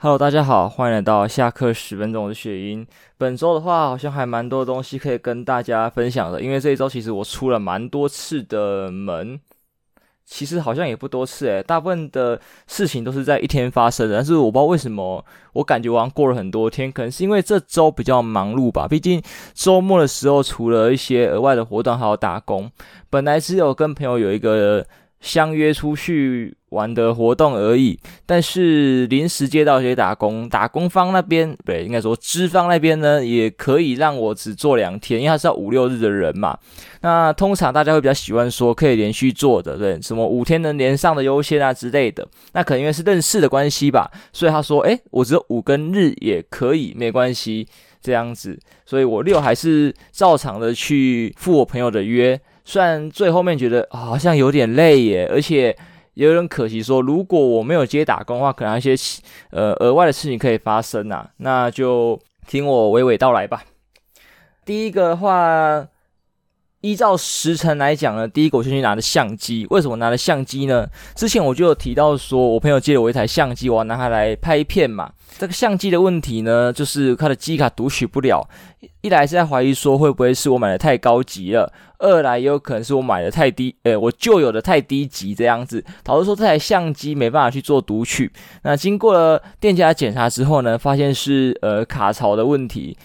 Hello，大家好，欢迎来到下课十分钟的雪英。本周的话，好像还蛮多东西可以跟大家分享的，因为这一周其实我出了蛮多次的门，其实好像也不多次诶，大部分的事情都是在一天发生的，但是我不知道为什么，我感觉好像过了很多天，可能是因为这周比较忙碌吧。毕竟周末的时候，除了一些额外的活动，还有打工。本来只有跟朋友有一个相约出去玩的活动而已，但是临时接到一些打工，打工方那边不，对，应该说资方那边呢，也可以让我只做两天，因为他是要五六日的人嘛。那通常大家会比较喜欢说可以连续做的，对，什么五天能连上的优先啊之类的。那可能因为是认识的关系吧，所以他说，诶，我只有五跟日也可以，没关系，这样子。所以我六还是照常的去赴我朋友的约。虽然最后面觉得好像有点累耶，而且也有点可惜。说如果我没有接打工的话，可能一些呃额外的事情可以发生啊。那就听我娓娓道来吧。第一个的话，依照时辰来讲呢，第一个我先去拿的相机。为什么拿的相机呢？之前我就有提到说，我朋友借了我一台相机，我要拿它来拍片嘛。这个相机的问题呢，就是它的记忆卡读取不了。一来是在怀疑说会不会是我买的太高级了，二来也有可能是我买的太低，诶，我旧有的太低级这样子，导致说这台相机没办法去做读取。那经过了店家检查之后呢，发现是呃卡槽的问题。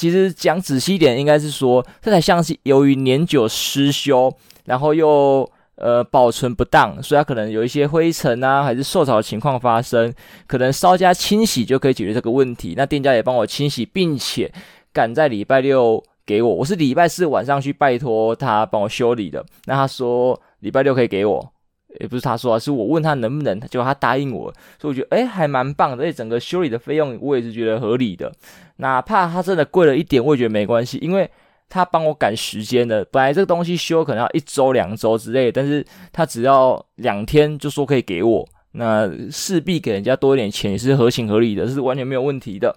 其实讲仔细一点，应该是说这台相机由于年久失修，然后又。呃，保存不当，所以它可能有一些灰尘啊，还是受潮的情况发生，可能稍加清洗就可以解决这个问题。那店家也帮我清洗，并且赶在礼拜六给我。我是礼拜四晚上去拜托他帮我修理的，那他说礼拜六可以给我，也不是他说啊，是我问他能不能，结果他答应我，所以我觉得诶还蛮棒的，而且整个修理的费用我也是觉得合理的，哪怕他真的贵了一点，我也觉得没关系，因为。他帮我赶时间的，本来这个东西修可能要一周两周之类，但是他只要两天就说可以给我，那势必给人家多一点钱也是合情合理的，是完全没有问题的。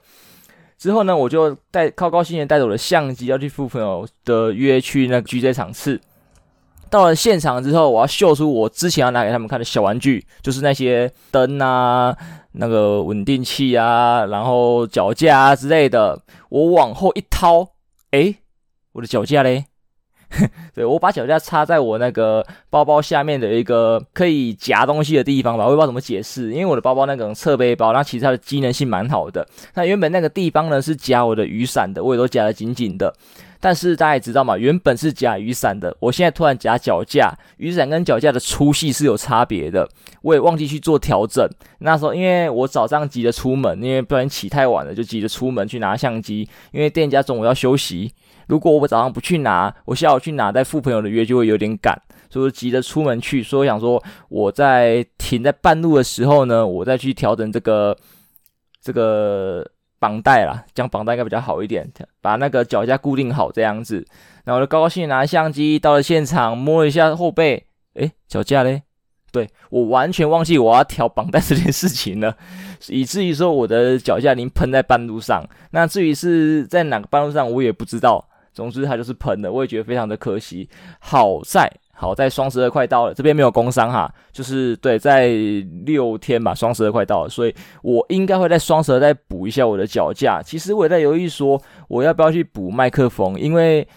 之后呢，我就带高高兴兴带着我的相机要去赴朋友的约去那个 GJ 场次。到了现场之后，我要秀出我之前要拿给他们看的小玩具，就是那些灯啊、那个稳定器啊、然后脚架啊之类的。我往后一掏，诶。我的脚架嘞，对，我把脚架插在我那个包包下面的一个可以夹东西的地方吧，我也不知道怎么解释，因为我的包包那种侧背包，那其实它的机能性蛮好的。那原本那个地方呢是夹我的雨伞的，我也都夹得紧紧的。但是大家也知道嘛，原本是夹雨伞的，我现在突然夹脚架，雨伞跟脚架的粗细是有差别的，我也忘记去做调整。那时候因为我早上急着出门，因为不然起太晚了，就急着出门去拿相机，因为店家中午要休息。如果我早上不去拿，我下午去拿，再赴朋友的约就会有点赶，所以急着出门去。所以我想说，我在停在半路的时候呢，我再去调整这个这个绑带啦，讲绑带应该比较好一点，把那个脚架固定好这样子。然后我就高高兴兴拿相机到了现场，摸了一下后背，诶，脚架嘞？对，我完全忘记我要调绑带这件事情了，以至于说我的脚架已经喷在半路上。那至于是在哪个半路上，我也不知道。总之，它就是喷的，我也觉得非常的可惜。好在，好在双十二快到了，这边没有工伤哈，就是对，在六天吧，双十二快到了，所以我应该会在双十二再补一下我的脚架。其实我也在犹豫说，我要不要去补麦克风，因为。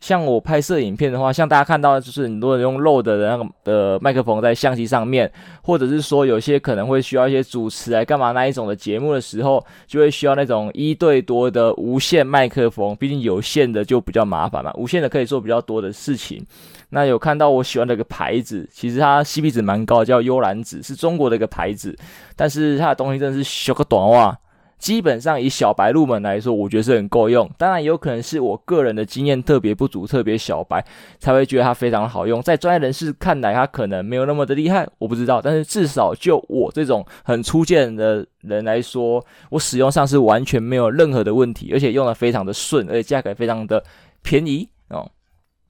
像我拍摄影片的话，像大家看到就是很多人用 Rode 的那个的麦克风在相机上面，或者是说有些可能会需要一些主持来干嘛那一种的节目的时候，就会需要那种一对多的无线麦克风，毕竟有线的就比较麻烦嘛，无线的可以做比较多的事情。那有看到我喜欢的一个牌子，其实它 CP 值蛮高，叫幽兰子，是中国的一个牌子，但是它的东西真的是小个短袜。基本上以小白入门来说，我觉得是很够用。当然，也有可能是我个人的经验特别不足，特别小白才会觉得它非常好用。在专业人士看来，它可能没有那么的厉害，我不知道。但是至少就我这种很初见的人来说，我使用上是完全没有任何的问题，而且用的非常的顺，而且价格非常的便宜哦。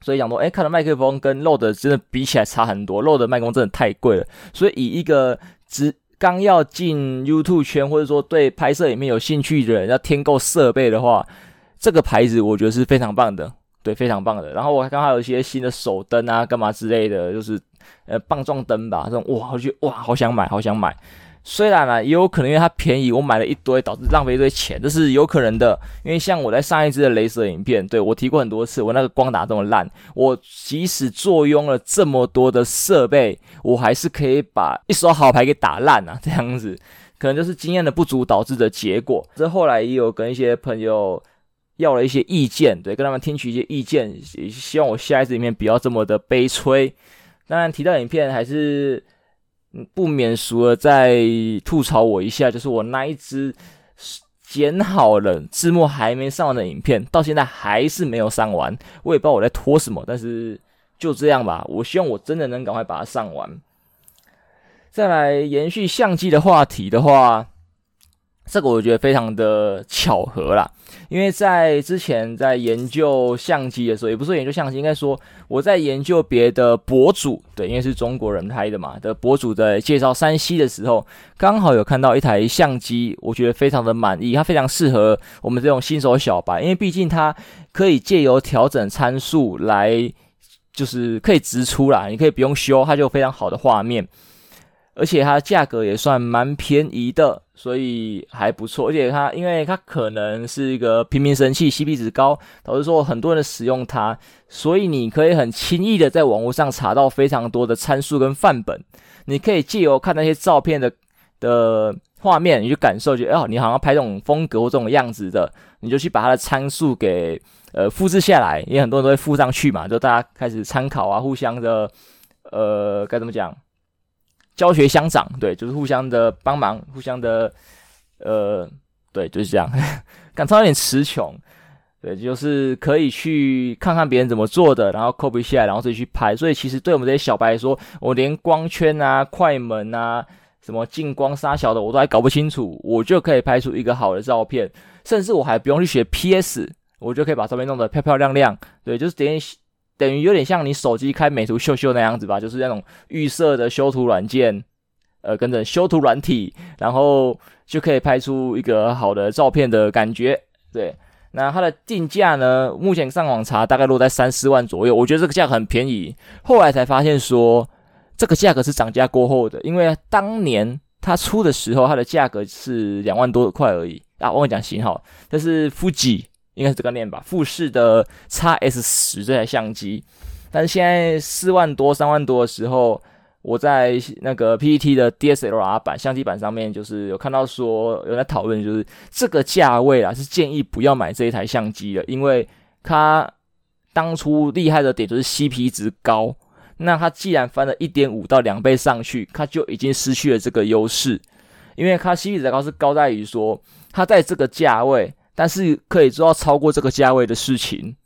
所以讲说，哎，看到麦克风跟 Rode 真的比起来差很多，Rode 的麦克风真的太贵了。所以以一个直刚要进 YouTube 圈，或者说对拍摄里面有兴趣的人要添购设备的话，这个牌子我觉得是非常棒的，对，非常棒的。然后我还刚好有一些新的手灯啊，干嘛之类的，就是呃棒状灯吧，这种哇，我觉得哇，好想买，好想买。虽然呢、也有可能因为它便宜，我买了一堆，导致浪费一堆钱，这是有可能的。因为像我在上一支的雷蛇影片，对，我提过很多次，我那个光打这么烂，我即使坐拥了这么多的设备，我还是可以把一手好牌给打烂啊，这样子，可能就是经验的不足导致的结果。这后来也有跟一些朋友要了一些意见，对，跟他们听取一些意见，也希望我下一支影片不要这么的悲催。当然提到影片还是。不免俗的再吐槽我一下，就是我那一支剪好了字幕还没上完的影片，到现在还是没有上完。我也不知道我在拖什么，但是就这样吧。我希望我真的能赶快把它上完。再来延续相机的话题的话。这个我觉得非常的巧合啦，因为在之前在研究相机的时候，也不是研究相机，应该说我在研究别的博主，对，因为是中国人拍的嘛的博主在介绍 3C 的时候，刚好有看到一台相机，我觉得非常的满意，它非常适合我们这种新手小白，因为毕竟它可以借由调整参数来，就是可以直出啦，你可以不用修，它就有非常好的画面。而且它价格也算蛮便宜的，所以还不错。而且它，因为它可能是一个平民神器，CP 值高，导致说很多人使用它，所以你可以很轻易的在网络上查到非常多的参数跟范本。你可以借由看那些照片的的画面，你去感受，觉哦，你好像拍这种风格或这种样子的，你就去把它的参数给呃复制下来，因为很多人都会附上去嘛，就大家开始参考啊，互相的呃该怎么讲？教学相长，对，就是互相的帮忙，互相的，呃，对，就是这样。感觉有点词穷，对，就是可以去看看别人怎么做的，然后 copy 下来，然后自己去拍。所以其实对我们这些小白来说，我连光圈啊、快门啊、什么近光、杀小的，我都还搞不清楚，我就可以拍出一个好的照片，甚至我还不用去学 PS，我就可以把照片弄得漂漂亮亮。对，就是点。等于有点像你手机开美图秀秀那样子吧，就是那种预设的修图软件，呃，跟着修图软体，然后就可以拍出一个好的照片的感觉。对，那它的定价呢，目前上网查大概落在三四万左右，我觉得这个价格很便宜。后来才发现说，这个价格是涨价过后的，因为当年它出的时候，它的价格是两万多块而已啊。我跟你讲型号，这是 Fuji。应该是这个念吧，富士的 X-S10 这台相机，但是现在四万多、三万多的时候，我在那个 P E T 的 DSLR 版相机版上面，就是有看到说有在讨论，就是这个价位啊，是建议不要买这一台相机了，因为它当初厉害的点就是 CP 值高，那它既然翻了一点五到两倍上去，它就已经失去了这个优势，因为它 CP 值高是高在于说它在这个价位。但是可以做到超过这个价位的事情，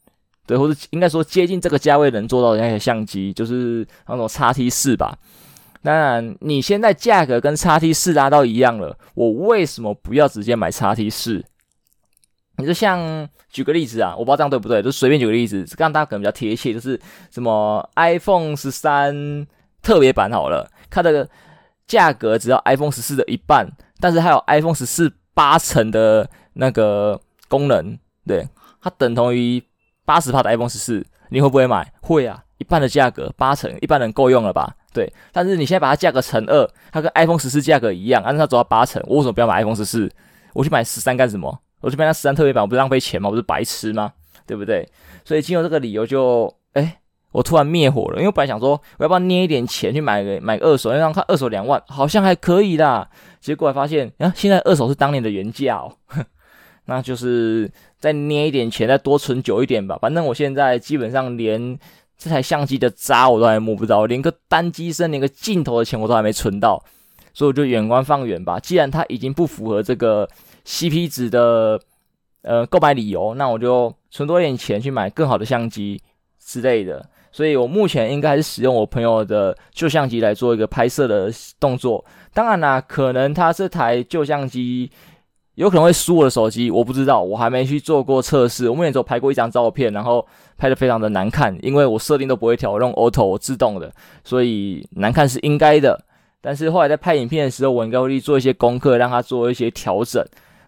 对，或者应该说接近这个价位能做到的那些相机，就是那种 XT4 吧。当然，你现在价格跟 XT4 拉到一样了，我为什么不要直接买 XT4？你就像举个例子啊，我不知道这样对不对，就随便举个例子，这样大家可能比较贴切，就是什么 iPhone 十三特别版好了，它的价格只要 iPhone 十四的一半，但是还有 iPhone 十四八成的。那个功能，对，它等同于八十帕的 iPhone 十四，你会不会买？会啊，一半的价格，八成，一般人够用了吧？对，但是你现在把它价格乘二，它跟 iPhone 十四价格一样，但是它走到八成，我为什么不要买 iPhone 十四？我去买十三干什么？我去买那十三特别版，我不是浪费钱吗？我不是白痴吗？对不对？所以经由这个理由就，就哎，我突然灭火了，因为本来想说，我要不要捏一点钱去买个买个二手，因为看二手两万，好像还可以啦。结果发现，啊，现在二手是当年的原价哦。那就是再捏一点钱，再多存久一点吧。反正我现在基本上连这台相机的渣我都还摸不到，连个单机身、连个镜头的钱我都还没存到，所以我就远观放远吧。既然它已经不符合这个 CP 值的呃购买理由，那我就存多一点钱去买更好的相机之类的。所以我目前应该是使用我朋友的旧相机来做一个拍摄的动作。当然啦，可能他这台旧相机。有可能会输我的手机，我不知道，我还没去做过测试。我目前只有拍过一张照片，然后拍得非常的难看，因为我设定都不会调，我用 auto 自动的，所以难看是应该的。但是后来在拍影片的时候，我应该会去做一些功课，让它做一些调整。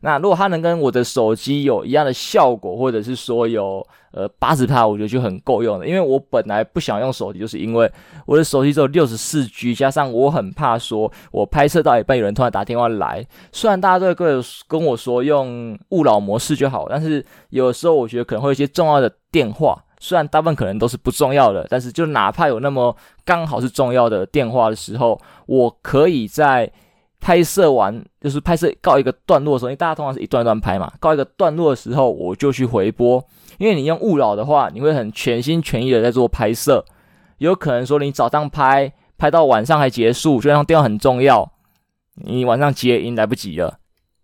那如果它能跟我的手机有一样的效果，或者是说有呃八十帕，我觉得就很够用了。因为我本来不想用手机，就是因为我的手机只有六十四 G，加上我很怕说我拍摄到一半有人突然打电话来。虽然大家都会跟跟我说用勿扰模式就好，但是有时候我觉得可能会有一些重要的电话，虽然大部分可能都是不重要的，但是就哪怕有那么刚好是重要的电话的时候，我可以在。拍摄完就是拍摄告一个段落的时候，因为大家通常是一段段拍嘛，告一个段落的时候，我就去回播。因为你用勿扰的话，你会很全心全意的在做拍摄，有可能说你早上拍，拍到晚上还结束，就像电话很重要，你晚上接音来不及了，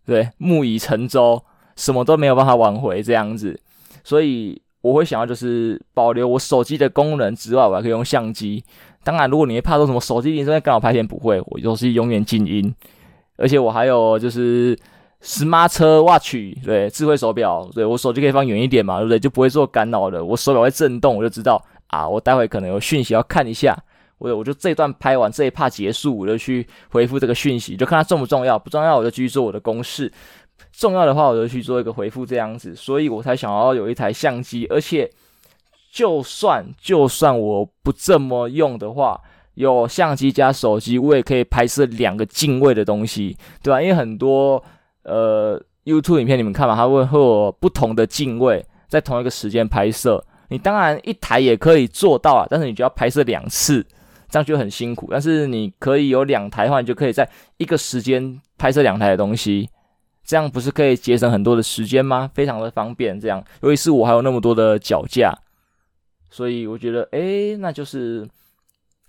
对，木已成舟，什么都没有办法挽回这样子，所以我会想要就是保留我手机的功能之外，我还可以用相机。当然，如果你会怕说什么手机铃声干扰拍片，不会，我都是永远静音，而且我还有就是 Smart Watch，对，智慧手表，对，我手机可以放远一点嘛，对不对？就不会做干扰的。我手表会震动，我就知道啊，我待会可能有讯息要看一下，我我就这段拍完这一趴结束，我就去回复这个讯息，就看它重不重要，不重要我就继续做我的公式，重要的话我就去做一个回复这样子，所以我才想要有一台相机，而且。就算就算我不这么用的话，有相机加手机，我也可以拍摄两个镜位的东西，对吧？因为很多呃 YouTube 影片你们看嘛，它会会有不同的镜位在同一个时间拍摄。你当然一台也可以做到啊，但是你就要拍摄两次，这样就很辛苦。但是你可以有两台的话，你就可以在一个时间拍摄两台的东西，这样不是可以节省很多的时间吗？非常的方便。这样，尤其是我还有那么多的脚架。所以我觉得，诶，那就是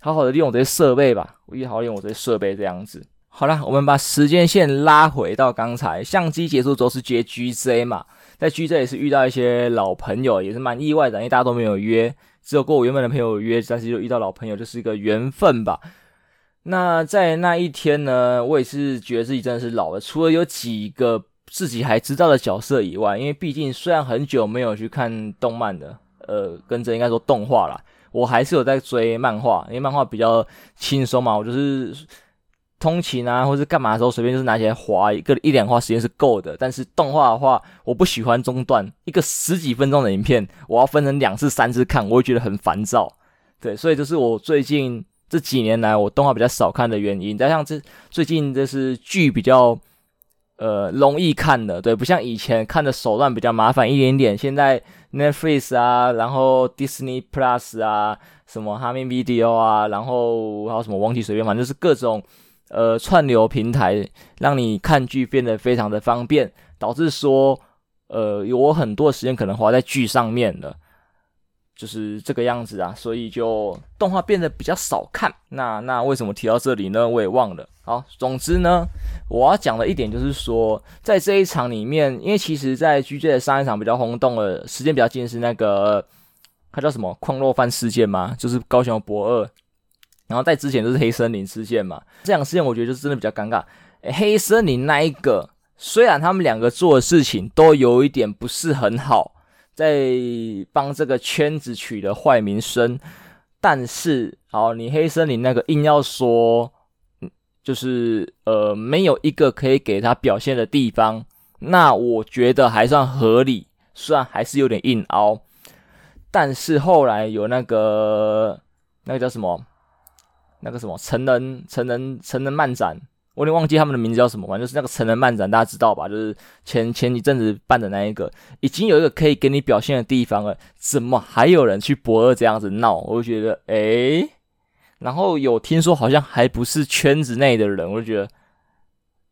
好好的利用我这些设备吧。我也好好利用我这些设备这样子。好啦，我们把时间线拉回到刚才，相机结束之后是接 GZ 嘛，在 GZ 也是遇到一些老朋友，也是蛮意外的，因为大家都没有约，只有跟我原本的朋友约，但是就遇到老朋友，就是一个缘分吧。那在那一天呢，我也是觉得自己真的是老了，除了有几个自己还知道的角色以外，因为毕竟虽然很久没有去看动漫的。呃，跟着应该说动画啦，我还是有在追漫画，因为漫画比较轻松嘛，我就是通勤啊，或是干嘛的时候，随便就是拿起来划一个一两话时间是够的。但是动画的话，我不喜欢中断，一个十几分钟的影片，我要分成两次、三次看，我会觉得很烦躁。对，所以这是我最近这几年来我动画比较少看的原因。加上这最近这是剧比较呃容易看的，对，不像以前看的手段比较麻烦一点点，现在。Netflix 啊，然后 Disney Plus 啊，什么 Hami Video 啊，然后还有什么网剧随便，反正就是各种呃串流平台，让你看剧变得非常的方便，导致说呃有我很多时间可能花在剧上面了。就是这个样子啊，所以就动画变得比较少看。那那为什么提到这里呢？我也忘了。好，总之呢，我要讲的一点就是说，在这一场里面，因为其实，在 GJ 的上一场比较轰动的时间比较近是那个，它叫什么矿肉饭事件嘛，就是高雄博二。然后在之前就是黑森林事件嘛，这两个事件我觉得就是真的比较尴尬。黑森林那一个，虽然他们两个做的事情都有一点不是很好。在帮这个圈子取得坏名声，但是，好，你黑森林那个硬要说，就是呃，没有一个可以给他表现的地方，那我觉得还算合理，虽然还是有点硬凹，但是后来有那个那个叫什么，那个什么成人成人成人漫展。我有点忘记他们的名字叫什么，反正就是那个成人漫展，大家知道吧？就是前前一阵子办的那一个，已经有一个可以给你表现的地方了，怎么还有人去博二这样子闹？我就觉得，诶，然后有听说好像还不是圈子内的人，我就觉得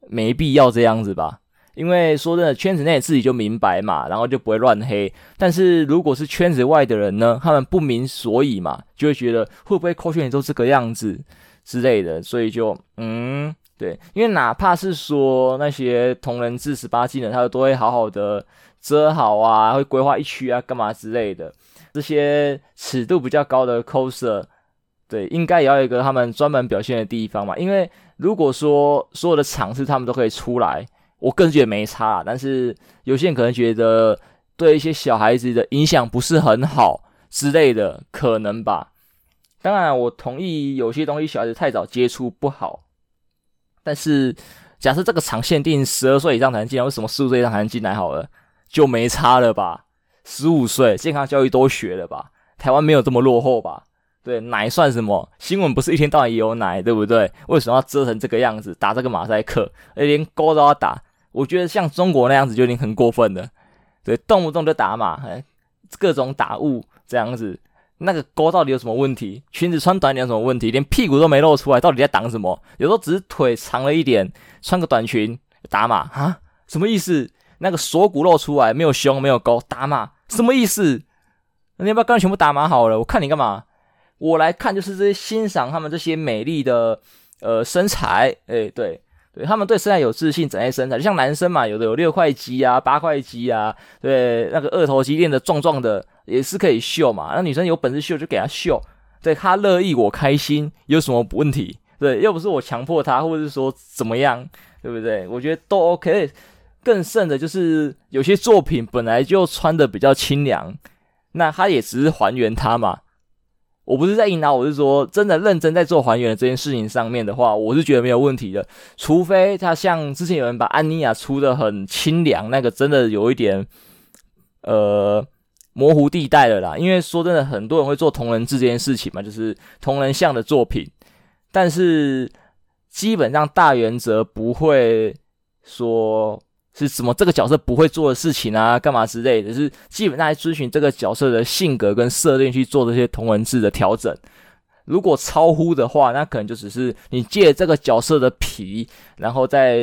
没必要这样子吧。因为说真的，圈子内自己就明白嘛，然后就不会乱黑。但是如果是圈子外的人呢，他们不明所以嘛，就会觉得会不会扣圈也都这个样子之类的，所以就嗯。对，因为哪怕是说那些同人志十八禁的，他都会好好的遮好啊，会规划一区啊，干嘛之类的。这些尺度比较高的 coser，对，应该也要有一个他们专门表现的地方嘛。因为如果说所有的场次他们都可以出来，我个人觉得没差。但是有些人可能觉得对一些小孩子的影响不是很好之类的，可能吧。当然，我同意有些东西小孩子太早接触不好。但是假设这个场限定十二岁以上才能进来，为什么十五岁以上才能进来？好了，就没差了吧？十五岁健康教育都学了吧？台湾没有这么落后吧？对，奶算什么？新闻不是一天到晚也有奶，对不对？为什么要折成这个样子，打这个马赛克，连勾都要打？我觉得像中国那样子就已经很过分了。对，动不动就打码，各种打雾这样子，那个勾到底有什么问题？裙子穿短点有什么问题？连屁股都没露出来，到底在挡什么？有时候只是腿长了一点，穿个短裙打码啊？什么意思？那个锁骨露出来，没有胸没有沟，打码什么意思？你要不要刚全部打码好了？我看你干嘛？我来看就是这些欣赏他们这些美丽的呃身材，诶，对对，他们对身材有自信，展现身材，就像男生嘛，有的有六块肌啊，八块肌啊，对，那个二头肌练得壮壮的也是可以秀嘛。那女生有本事秀就给她秀，对，她乐意我开心，有什么问题？对，又不是我强迫她，或者是说怎么样，对不对？我觉得都 OK。更甚的就是有些作品本来就穿得比较清凉，那他也只是还原它嘛。我不是在引导，我是说，真的认真在做还原这件事情上面的话，我是觉得没有问题的。除非他像之前有人把安妮亚出得很清凉，那个真的有一点呃模糊地带了啦。因为说真的，很多人会做同人志这件事情嘛，就是同人像的作品，但是基本上大原则不会说。是什么这个角色不会做的事情啊？干嘛之类的？是基本上来遵循这个角色的性格跟设定去做这些同人志的调整。如果超乎的话，那可能就只是你借这个角色的皮，然后再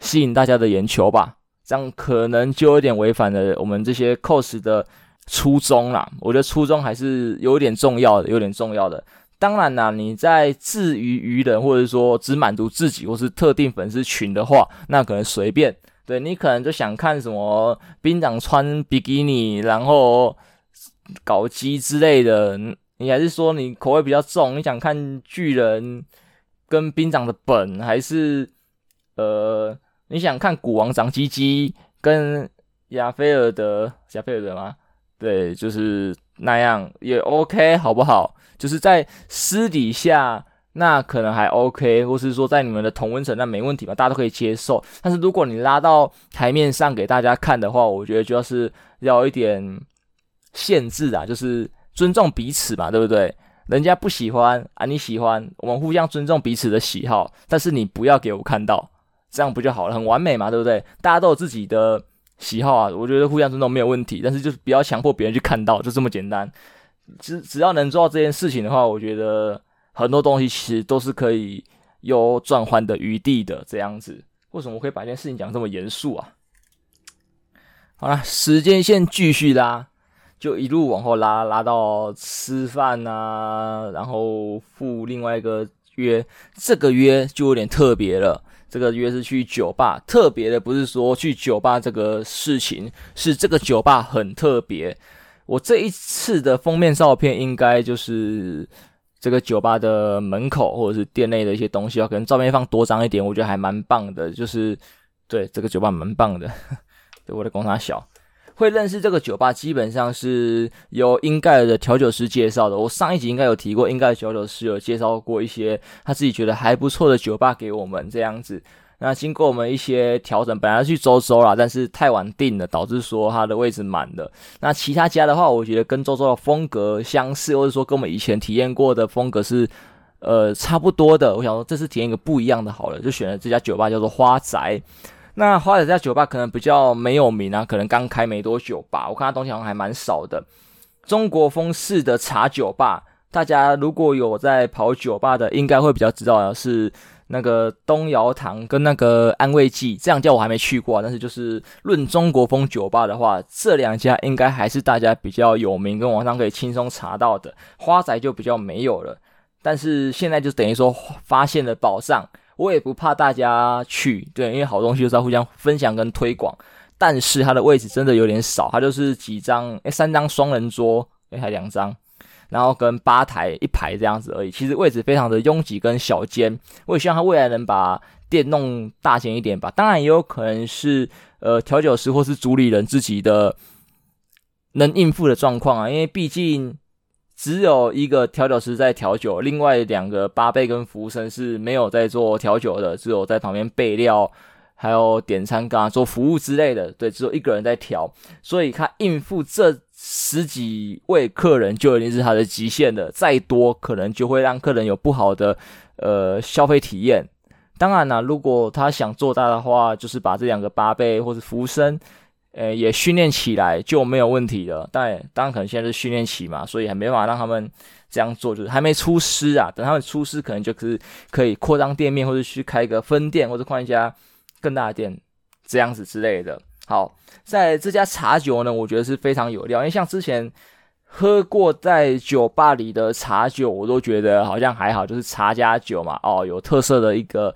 吸引大家的眼球吧。这样可能就有点违反了我们这些 cos 的初衷啦。我觉得初衷还是有点重要的，有点重要的。当然啦，你在自娱娱人，或者说只满足自己或是特定粉丝群的话，那可能随便。对，你可能就想看什么兵长穿比基尼，然后搞基之类的。你还是说你口味比较重，你想看巨人跟兵长的本，还是呃你想看古王长鸡鸡跟亚菲尔德亚菲尔德吗？对，就是那样也 OK，好不好？就是在私底下。那可能还 OK，或是说在你们的同温层，那没问题吧，大家都可以接受。但是如果你拉到台面上给大家看的话，我觉得就是要一点限制啊，就是尊重彼此嘛，对不对？人家不喜欢啊，你喜欢，我们互相尊重彼此的喜好，但是你不要给我看到，这样不就好了？很完美嘛，对不对？大家都有自己的喜好啊，我觉得互相尊重没有问题，但是就是不要强迫别人去看到，就这么简单。只只要能做到这件事情的话，我觉得。很多东西其实都是可以有转换的余地的，这样子。为什么我可以把这件事情讲这么严肃啊？好了，时间线继续拉，就一路往后拉，拉到吃饭啊，然后赴另外一个约。这个约就有点特别了，这个约是去酒吧。特别的不是说去酒吧这个事情，是这个酒吧很特别。我这一次的封面照片应该就是。这个酒吧的门口或者是店内的一些东西，啊可能照片放多张一点，我觉得还蛮棒的。就是对这个酒吧蛮棒的，对我的工厂小会认识这个酒吧，基本上是由英盖尔的调酒师介绍的。我上一集应该有提过，英盖尔调酒师有介绍过一些他自己觉得还不错的酒吧给我们这样子。那经过我们一些调整，本来要去周周啦，但是太晚订了，导致说它的位置满了。那其他家的话，我觉得跟周周的风格相似，或者说跟我们以前体验过的风格是呃差不多的。我想说这次体验一个不一样的，好了，就选了这家酒吧叫做花宅。那花宅家酒吧可能比较没有名啊，可能刚开没多久吧。我看它东西好像还蛮少的，中国风式的茶酒吧。大家如果有在跑酒吧的，应该会比较知道的是。那个东窑堂跟那个安慰剂，这两家我还没去过，但是就是论中国风酒吧的话，这两家应该还是大家比较有名，跟网上可以轻松查到的。花宅就比较没有了，但是现在就等于说发现了宝藏，我也不怕大家去，对，因为好东西就是要互相分享跟推广。但是它的位置真的有点少，它就是几张，诶，三张双人桌，诶，还两张。然后跟吧台一排这样子而已，其实位置非常的拥挤跟小间。我也希望他未来能把店弄大间一点吧。当然也有可能是呃调酒师或是主理人自己的能应付的状况啊，因为毕竟只有一个调酒师在调酒，另外两个八杯跟服务生是没有在做调酒的，只有在旁边备料，还有点餐、刚做服务之类的。对，只有一个人在调，所以他应付这十几位客人就已经是他的极限了，再多可能就会让客人有不好的呃消费体验。当然啦，如果他想做大的话，就是把这两个八杯或者服务生。呃，也训练起来就没有问题了。但当然可能现在是训练期嘛，所以还没办法让他们这样做，就是还没出师啊。等他们出师，可能就是可以扩张店面，或者去开一个分店，或者换一家更大的店，这样子之类的。好，在这家茶酒呢，我觉得是非常有料，因为像之前喝过在酒吧里的茶酒，我都觉得好像还好，就是茶加酒嘛，哦，有特色的一个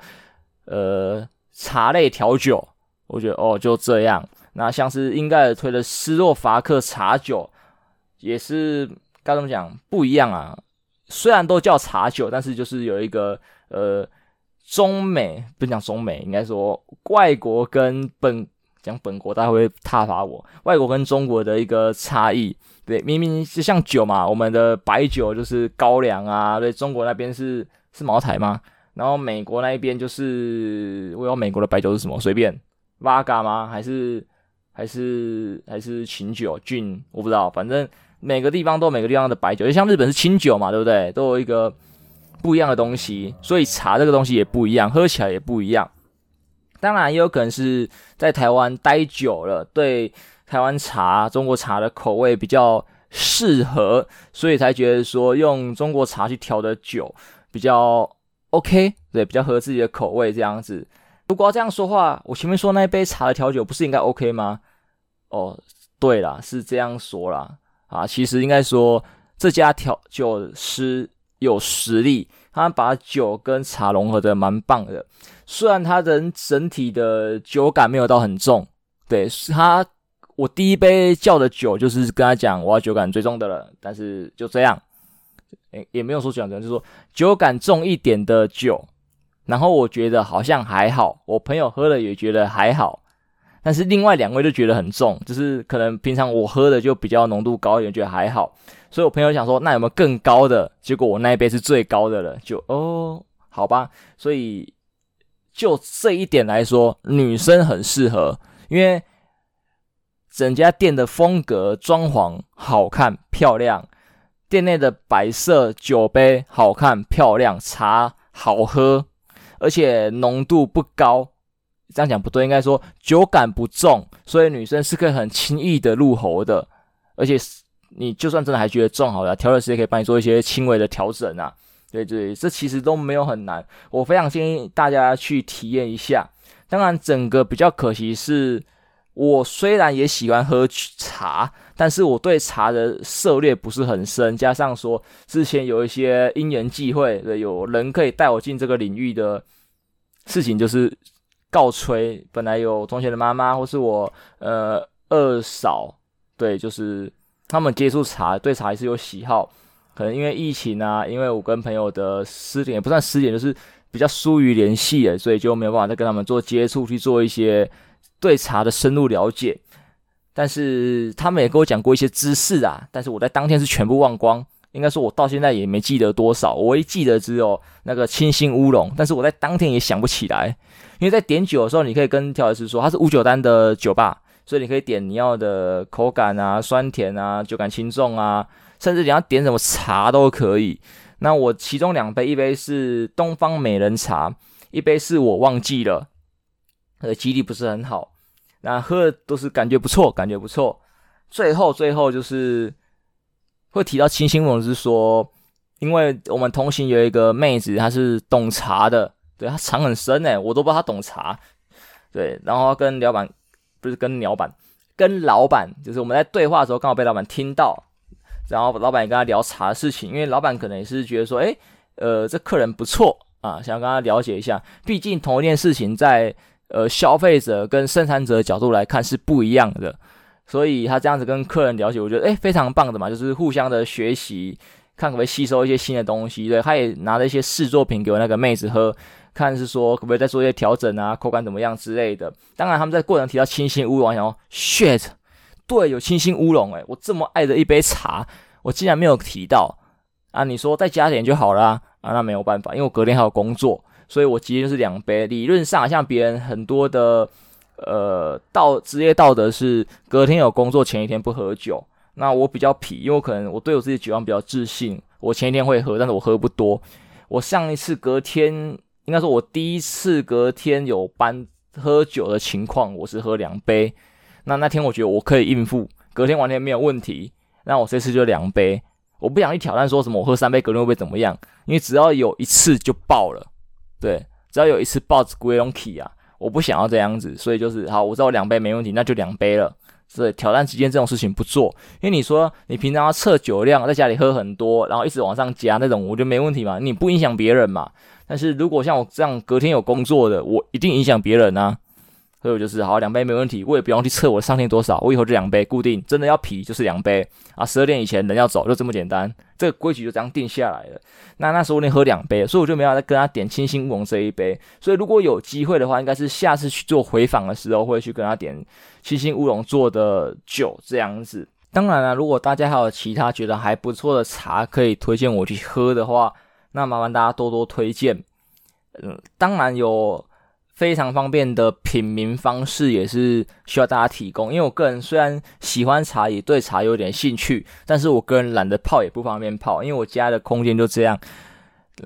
呃茶类调酒，我觉得哦就这样。那像是英盖尔推的斯洛伐克茶酒，也是该怎么讲不一样啊？虽然都叫茶酒，但是就是有一个呃中美不讲中美，应该说外国跟本讲本国，大家会踏伐我。外国跟中国的一个差异，对，明明是像酒嘛，我们的白酒就是高粱啊，对，中国那边是是茅台吗？然后美国那一边就是，我有美国的白酒是什么？随便，Vodka 吗？还是？还是还是琴酒、菌，我不知道，反正每个地方都有每个地方的白酒，就像日本是清酒嘛，对不对？都有一个不一样的东西，所以茶这个东西也不一样，喝起来也不一样。当然也有可能是在台湾待久了，对台湾茶、中国茶的口味比较适合，所以才觉得说用中国茶去调的酒比较 OK，对，比较合自己的口味这样子。如果要这样说话，我前面说那一杯茶的调酒不是应该 OK 吗？哦，对啦，是这样说啦。啊，其实应该说这家调酒师有实力，他把酒跟茶融合的蛮棒的。虽然他人整体的酒感没有到很重，对，是他我第一杯叫的酒就是跟他讲我要酒感最重的了，但是就这样，也也没有说讲的，就是说酒感重一点的酒。然后我觉得好像还好，我朋友喝了也觉得还好，但是另外两位就觉得很重，就是可能平常我喝的就比较浓度高一点，觉得还好，所以我朋友想说那有没有更高的？结果我那一杯是最高的了，就哦，好吧，所以就这一点来说，女生很适合，因为整家店的风格、装潢好看漂亮，店内的摆设、酒杯好看漂亮，茶好喝。而且浓度不高，这样讲不对，应该说酒感不重，所以女生是可以很轻易的入喉的。而且你就算真的还觉得重好了，调酒师也可以帮你做一些轻微的调整啊。对对，这其实都没有很难，我非常建议大家去体验一下。当然，整个比较可惜是，我虽然也喜欢喝茶。但是我对茶的涉猎不是很深，加上说之前有一些因缘际会的，有人可以带我进这个领域的事情，就是告吹。本来有同学的妈妈或是我呃二嫂，对，就是他们接触茶，对茶还是有喜好。可能因为疫情啊，因为我跟朋友的失联，也不算失联，就是比较疏于联系了，所以就没有办法再跟他们做接触，去做一些对茶的深入了解。但是他们也跟我讲过一些知识啊，但是我在当天是全部忘光，应该说我到现在也没记得多少，我唯一记得只有那个清新乌龙，但是我在当天也想不起来，因为在点酒的时候，你可以跟调酒师说，它是无酒单的酒吧，所以你可以点你要的口感啊、酸甜啊、酒感轻重啊，甚至你要点什么茶都可以。那我其中两杯，一杯是东方美人茶，一杯是我忘记了，呃，记忆力不是很好。那喝的都是感觉不错，感觉不错。最后，最后就是会提到清新乌龙，是说，因为我们同行有一个妹子，她是懂茶的，对，她藏很深诶，我都不知道她懂茶。对，然后跟老板不是跟老板，跟老板，就是我们在对话的时候，刚好被老板听到，然后老板也跟他聊茶的事情，因为老板可能也是觉得说，诶，呃，这客人不错啊，想跟他了解一下，毕竟同一件事情在。呃，消费者跟生产者的角度来看是不一样的，所以他这样子跟客人了解，我觉得诶非常棒的嘛，就是互相的学习，看可不可以吸收一些新的东西。对，他也拿了一些试作品给我那个妹子喝，看是说可不可以再做一些调整啊，口感怎么样之类的。当然他们在过程提到清新乌龙，然后 shit，对，有清新乌龙诶，我这么爱的一杯茶，我竟然没有提到啊！你说再加点就好了啊，啊？那没有办法，因为我隔天还有工作，所以我直接就是两杯。理论上，像别人很多的呃道职业道德是隔天有工作，前一天不喝酒。那我比较皮，因为我可能我对我自己酒量比较自信，我前一天会喝，但是我喝不多。我上一次隔天，应该说我第一次隔天有班喝酒的情况，我是喝两杯。那那天我觉得我可以应付，隔天完全没有问题。那我这次就两杯，我不想去挑战说什么我喝三杯隔天会不会怎么样，因为只要有一次就爆了，对，只要有一次爆子归龙起啊，我不想要这样子，所以就是好，我知道我两杯没问题，那就两杯了。所以挑战期间这种事情不做，因为你说你平常要测酒量，在家里喝很多，然后一直往上加那种，我觉得没问题嘛，你不影响别人嘛。但是如果像我这样隔天有工作的，我一定影响别人啊。所以我就是好两杯没问题，我也不用去测我上限多少，我以后就两杯固定，真的要皮就是两杯啊，十二点以前人要走就这么简单，这个规矩就这样定下来了。那那时候我连喝两杯，所以我就没有再跟他点清新乌龙这一杯。所以如果有机会的话，应该是下次去做回访的时候会去跟他点清新乌龙做的酒这样子。当然了，如果大家还有其他觉得还不错的茶可以推荐我去喝的话，那麻烦大家多多推荐。嗯，当然有。非常方便的品茗方式也是需要大家提供，因为我个人虽然喜欢茶，也对茶有点兴趣，但是我个人懒得泡，也不方便泡，因为我家的空间就这样，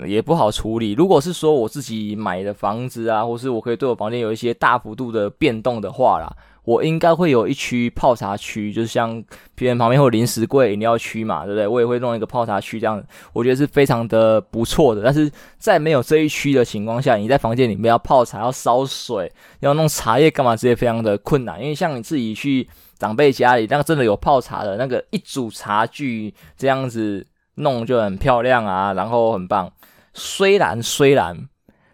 也不好处理。如果是说我自己买的房子啊，或是我可以对我房间有一些大幅度的变动的话啦。我应该会有一区泡茶区，就是像别人旁边会有零食柜、饮料区嘛，对不对？我也会弄一个泡茶区，这样我觉得是非常的不错的。但是在没有这一区的情况下，你在房间里面要泡茶、要烧水、要弄茶叶干嘛，这些非常的困难。因为像你自己去长辈家里，那个真的有泡茶的那个一组茶具这样子弄就很漂亮啊，然后很棒。虽然虽然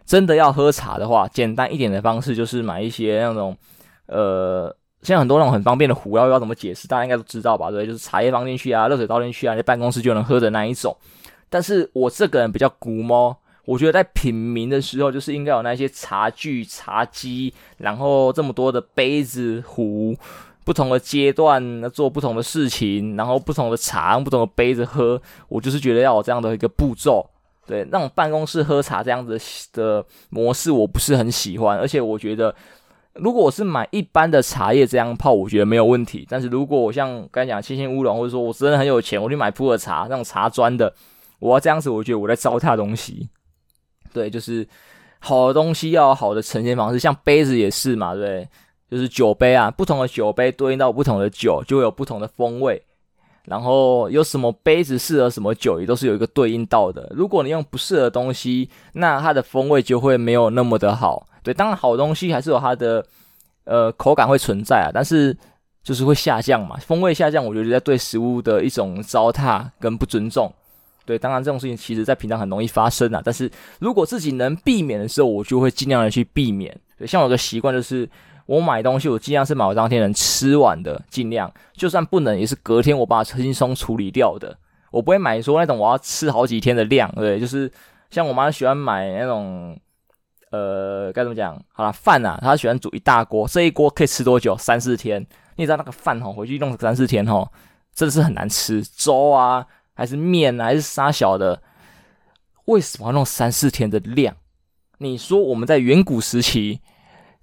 真的要喝茶的话，简单一点的方式就是买一些那种。呃，现在很多那种很方便的壶，要要怎么解释？大家应该都知道吧？对，就是茶叶放进去啊，热水倒进去啊，在办公室就能喝的那一种。但是我这个人比较古猫，我觉得在品茗的时候，就是应该有那些茶具、茶几，然后这么多的杯子、壶，不同的阶段做不同的事情，然后不同的茶用不同的杯子喝，我就是觉得要有这样的一个步骤。对，那种办公室喝茶这样子的模式，我不是很喜欢，而且我觉得。如果我是买一般的茶叶这样泡，我觉得没有问题。但是如果我像刚才讲清新乌龙，或者说我真的很有钱，我去买普洱茶那种茶砖的，我要这样子，我觉得我在糟蹋东西。对，就是好的东西要有好的呈现方式，像杯子也是嘛，对，就是酒杯啊，不同的酒杯对应到不同的酒，就会有不同的风味。然后有什么杯子适合什么酒，也都是有一个对应到的。如果你用不适合的东西，那它的风味就会没有那么的好。对，当然好东西还是有它的呃口感会存在啊，但是就是会下降嘛，风味下降，我觉得在对食物的一种糟蹋跟不尊重。对，当然这种事情其实在平常很容易发生啊，但是如果自己能避免的时候，我就会尽量的去避免。对，像我的习惯就是。我买东西，我尽量是买我当天能吃完的，尽量就算不能，也是隔天我把它轻松处理掉的。我不会买说那种我要吃好几天的量，对，就是像我妈喜欢买那种，呃，该怎么讲？好啦，饭啊，他喜欢煮一大锅，这一锅可以吃多久？三四天。你知道那个饭吼，回去弄三四天吼，真的是很难吃。粥啊，还是面，还是沙小的，为什么要弄三四天的量？你说我们在远古时期。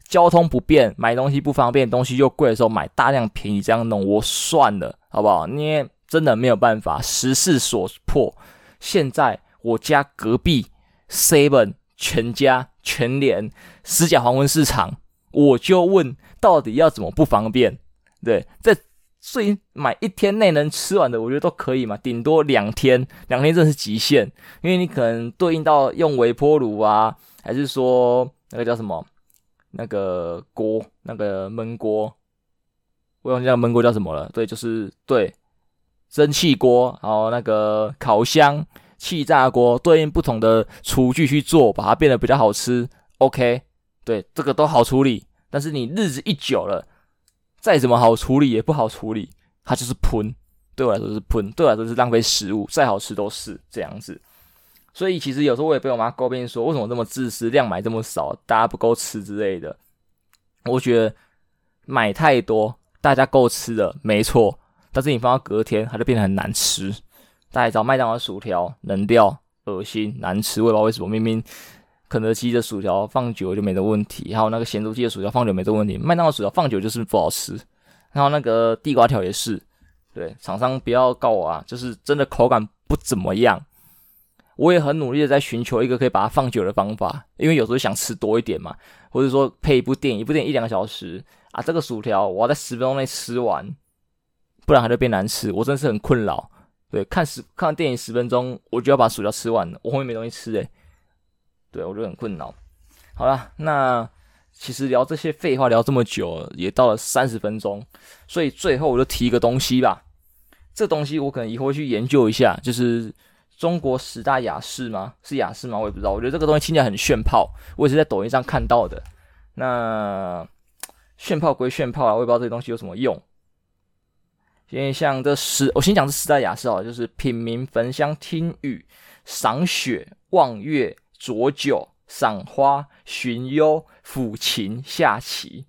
交通不便，买东西不方便，东西又贵的时候，买大量便宜这样弄，我算了，好不好？你真的没有办法，时势所迫。现在我家隔壁 Seven、全家、全联、十甲黄昏市场，我就问，到底要怎么不方便？对，这最买一天内能吃完的，我觉得都可以嘛，顶多两天，两天真的是极限，因为你可能对应到用微波炉啊，还是说那个叫什么？那个锅，那个焖锅，我忘记那焖锅叫什么了。对，就是对，蒸汽锅，然后那个烤箱、气炸锅，对应不同的厨具去做，把它变得比较好吃。OK，对，这个都好处理。但是你日子一久了，再怎么好处理也不好处理，它就是喷。对我来说是喷，对我来说是浪费食物，再好吃都是这样子。所以其实有时候我也被我妈诟病说，为什么这么自私，量买这么少，大家不够吃之类的。我觉得买太多，大家够吃的没错，但是你放到隔天，它就变得很难吃。大家知道麦当劳薯条冷掉、恶心、难吃，我也不知道为什么。明明肯德基的薯条放久就没这问题，还有那个咸猪鸡的薯条放久没这问题，麦当劳薯条放久就是不好吃。然后那个地瓜条也是，对，厂商不要告我啊，就是真的口感不怎么样。我也很努力的在寻求一个可以把它放久的方法，因为有时候想吃多一点嘛，或者说配一部电影，一部电影一两个小时啊，这个薯条我要在十分钟内吃完，不然它就变难吃，我真的是很困扰。对，看十看完电影十分钟，我就要把薯条吃完了，我后面没东西吃诶。对，我就很困扰。好了，那其实聊这些废话聊这么久，也到了三十分钟，所以最后我就提一个东西吧。这东西我可能以后会去研究一下，就是。中国十大雅士吗？是雅士吗？我也不知道。我觉得这个东西听起来很炫炮，我也是在抖音上看到的。那炫炮归炫炮啊，我也不知道这些东西有什么用。因为像这十，我先讲这十大雅士哦，就是品茗、焚香、听雨、赏雪、望月、酌酒、赏花、寻幽、抚琴、下棋。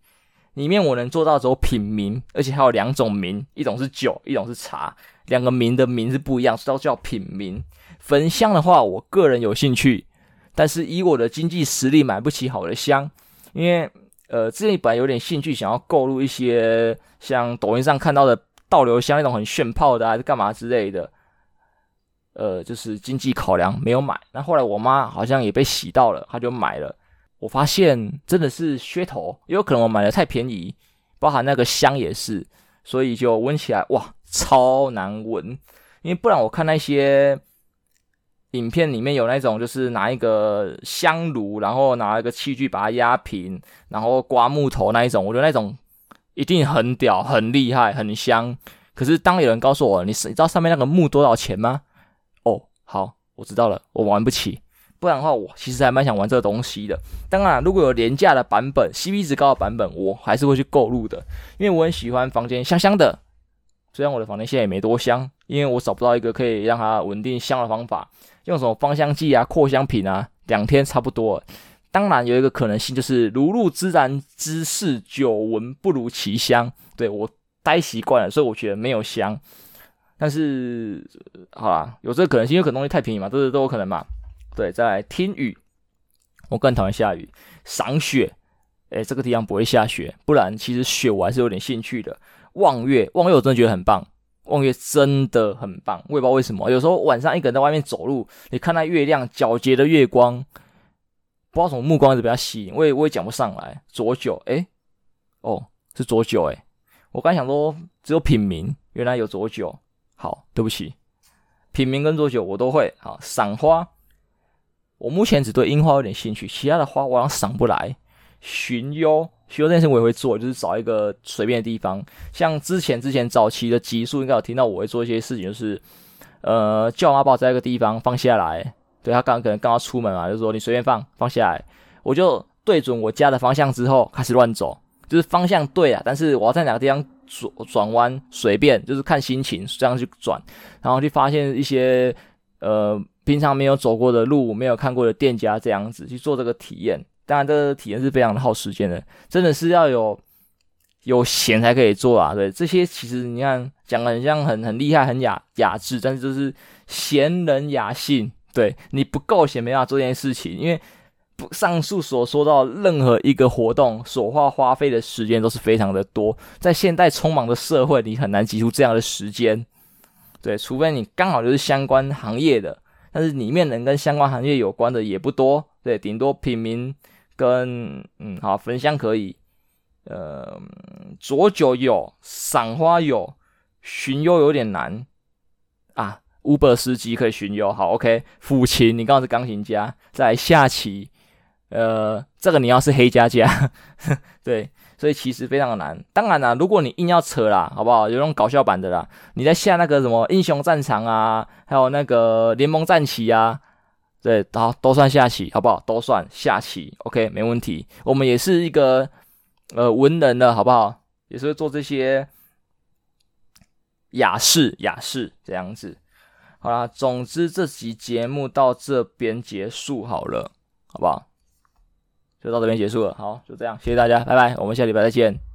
里面我能做到只有品茗，而且还有两种茗，一种是酒，一种是茶。两个茗的名字不一样，都叫品茗。焚香的话，我个人有兴趣，但是以我的经济实力买不起好的香，因为呃，之前本来有点兴趣，想要购入一些像抖音上看到的倒流香那种很炫炮的，还是干嘛之类的，呃，就是经济考量没有买。那后来我妈好像也被洗到了，她就买了。我发现真的是噱头，也有可能我买的太便宜，包含那个香也是，所以就闻起来哇。超难闻，因为不然我看那些影片里面有那种，就是拿一个香炉，然后拿一个器具把它压平，然后刮木头那一种，我觉得那种一定很屌、很厉害、很香。可是当有人告诉我，你是你知道上面那个木多少钱吗？哦，好，我知道了，我玩不起。不然的话，我其实还蛮想玩这个东西的。当然，如果有廉价的版本、CP 值高的版本，我还是会去购入的，因为我很喜欢房间香香的。虽然我的房间现在也没多香，因为我找不到一个可以让它稳定香的方法，用什么芳香剂啊、扩香品啊，两天差不多。当然有一个可能性就是如入自然之室，久闻不如其香。对，我待习惯了，所以我觉得没有香。但是好啦，有这个可能性，因为可能东西太便宜嘛，这是都有可能嘛。对，再来听雨，我更讨厌下雨。赏雪，诶，这个地方不会下雪，不然其实雪我还是有点兴趣的。望月，望月我真的觉得很棒，望月真的很棒。我也不知道为什么，有时候晚上一个人在外面走路，你看那月亮皎洁的月光，不知道什么目光一直被他吸引，我也我也讲不上来。酌酒，诶，哦，是酌酒，诶，我刚想说只有品茗，原来有酌酒。好，对不起，品茗跟酌酒我都会。好，赏花，我目前只对樱花有点兴趣，其他的花我好像赏不来。寻幽。寻幽这件事我也会做，就是找一个随便的地方，像之前之前早期的集数应该有听到我会做一些事情，就是呃叫我妈把我在一个地方放下来，对，他刚可能刚刚出门嘛，就说你随便放放下来，我就对准我家的方向之后开始乱走，就是方向对啊，但是我要在哪个地方转转弯随便，就是看心情这样去转，然后去发现一些呃平常没有走过的路，没有看过的店家，这样子去做这个体验。当然，这个体验是非常的耗时间的，真的是要有有闲才可以做啊。对，这些其实你看讲的很像很很厉害、很雅雅致，但是就是闲人雅兴。对，你不够闲，没办法做这件事情。因为不上述所说到任何一个活动所花花费的时间都是非常的多，在现代匆忙的社会，你很难挤出这样的时间。对，除非你刚好就是相关行业的，但是里面能跟相关行业有关的也不多。对，顶多品茗。跟嗯好，焚香可以，呃，酌酒有，赏花有，寻幽有点难啊。Uber 司机可以巡游，好，OK。抚琴，你刚好是钢琴家，在下棋，呃，这个你要是黑佳佳，对，所以其实非常的难。当然啦，如果你硬要扯啦，好不好？有那种搞笑版的啦，你在下那个什么英雄战场啊，还有那个联盟战棋啊。对，好，都算下棋，好不好？都算下棋，OK，没问题。我们也是一个呃文人的，好不好？也是做这些雅士，雅士这样子。好啦，总之这集节目到这边结束好了，好不好？就到这边结束了。好，就这样，谢谢大家，拜拜，我们下礼拜再见。